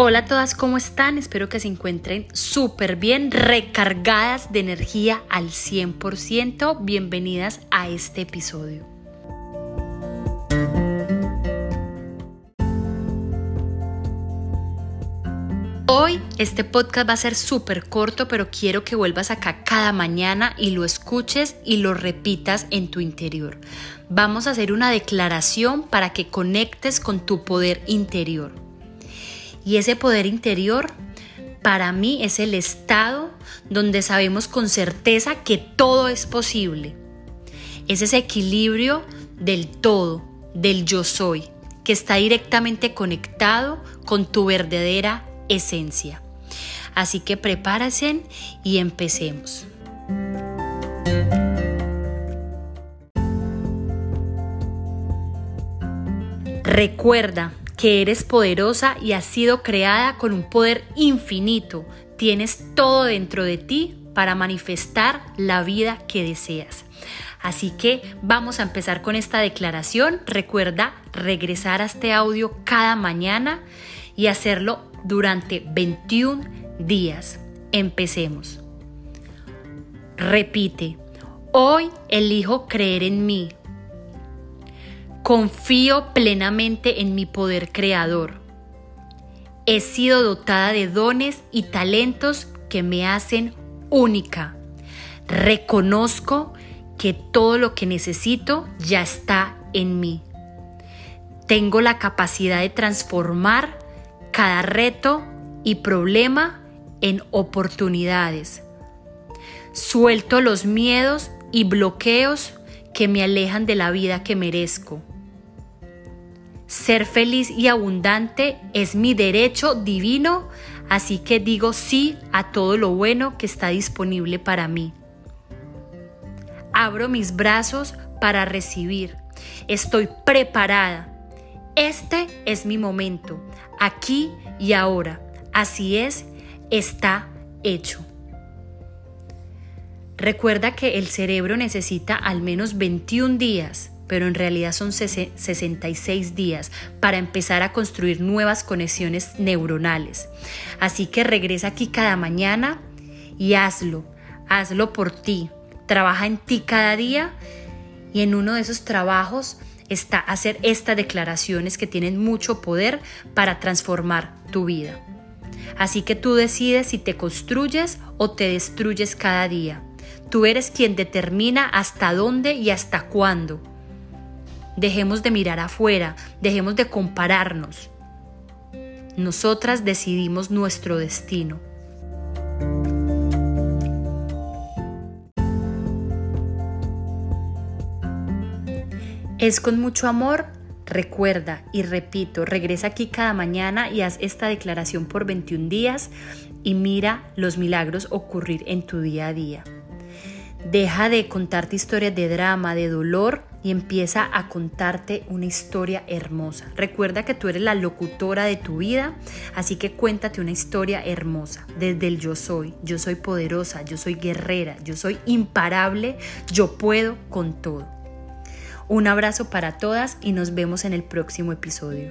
Hola a todas, ¿cómo están? Espero que se encuentren súper bien, recargadas de energía al 100%. Bienvenidas a este episodio. Hoy este podcast va a ser súper corto, pero quiero que vuelvas acá cada mañana y lo escuches y lo repitas en tu interior. Vamos a hacer una declaración para que conectes con tu poder interior. Y ese poder interior para mí es el estado donde sabemos con certeza que todo es posible. Es ese equilibrio del todo, del yo soy, que está directamente conectado con tu verdadera esencia. Así que prepárense y empecemos. Recuerda que eres poderosa y has sido creada con un poder infinito. Tienes todo dentro de ti para manifestar la vida que deseas. Así que vamos a empezar con esta declaración. Recuerda regresar a este audio cada mañana y hacerlo durante 21 días. Empecemos. Repite, hoy elijo creer en mí Confío plenamente en mi poder creador. He sido dotada de dones y talentos que me hacen única. Reconozco que todo lo que necesito ya está en mí. Tengo la capacidad de transformar cada reto y problema en oportunidades. Suelto los miedos y bloqueos que me alejan de la vida que merezco. Ser feliz y abundante es mi derecho divino, así que digo sí a todo lo bueno que está disponible para mí. Abro mis brazos para recibir. Estoy preparada. Este es mi momento, aquí y ahora. Así es, está hecho. Recuerda que el cerebro necesita al menos 21 días pero en realidad son 66 días para empezar a construir nuevas conexiones neuronales. Así que regresa aquí cada mañana y hazlo, hazlo por ti, trabaja en ti cada día y en uno de esos trabajos está hacer estas declaraciones que tienen mucho poder para transformar tu vida. Así que tú decides si te construyes o te destruyes cada día. Tú eres quien determina hasta dónde y hasta cuándo. Dejemos de mirar afuera, dejemos de compararnos. Nosotras decidimos nuestro destino. Es con mucho amor, recuerda y repito, regresa aquí cada mañana y haz esta declaración por 21 días y mira los milagros ocurrir en tu día a día. Deja de contarte historias de drama, de dolor y empieza a contarte una historia hermosa. Recuerda que tú eres la locutora de tu vida, así que cuéntate una historia hermosa desde el yo soy. Yo soy poderosa, yo soy guerrera, yo soy imparable, yo puedo con todo. Un abrazo para todas y nos vemos en el próximo episodio.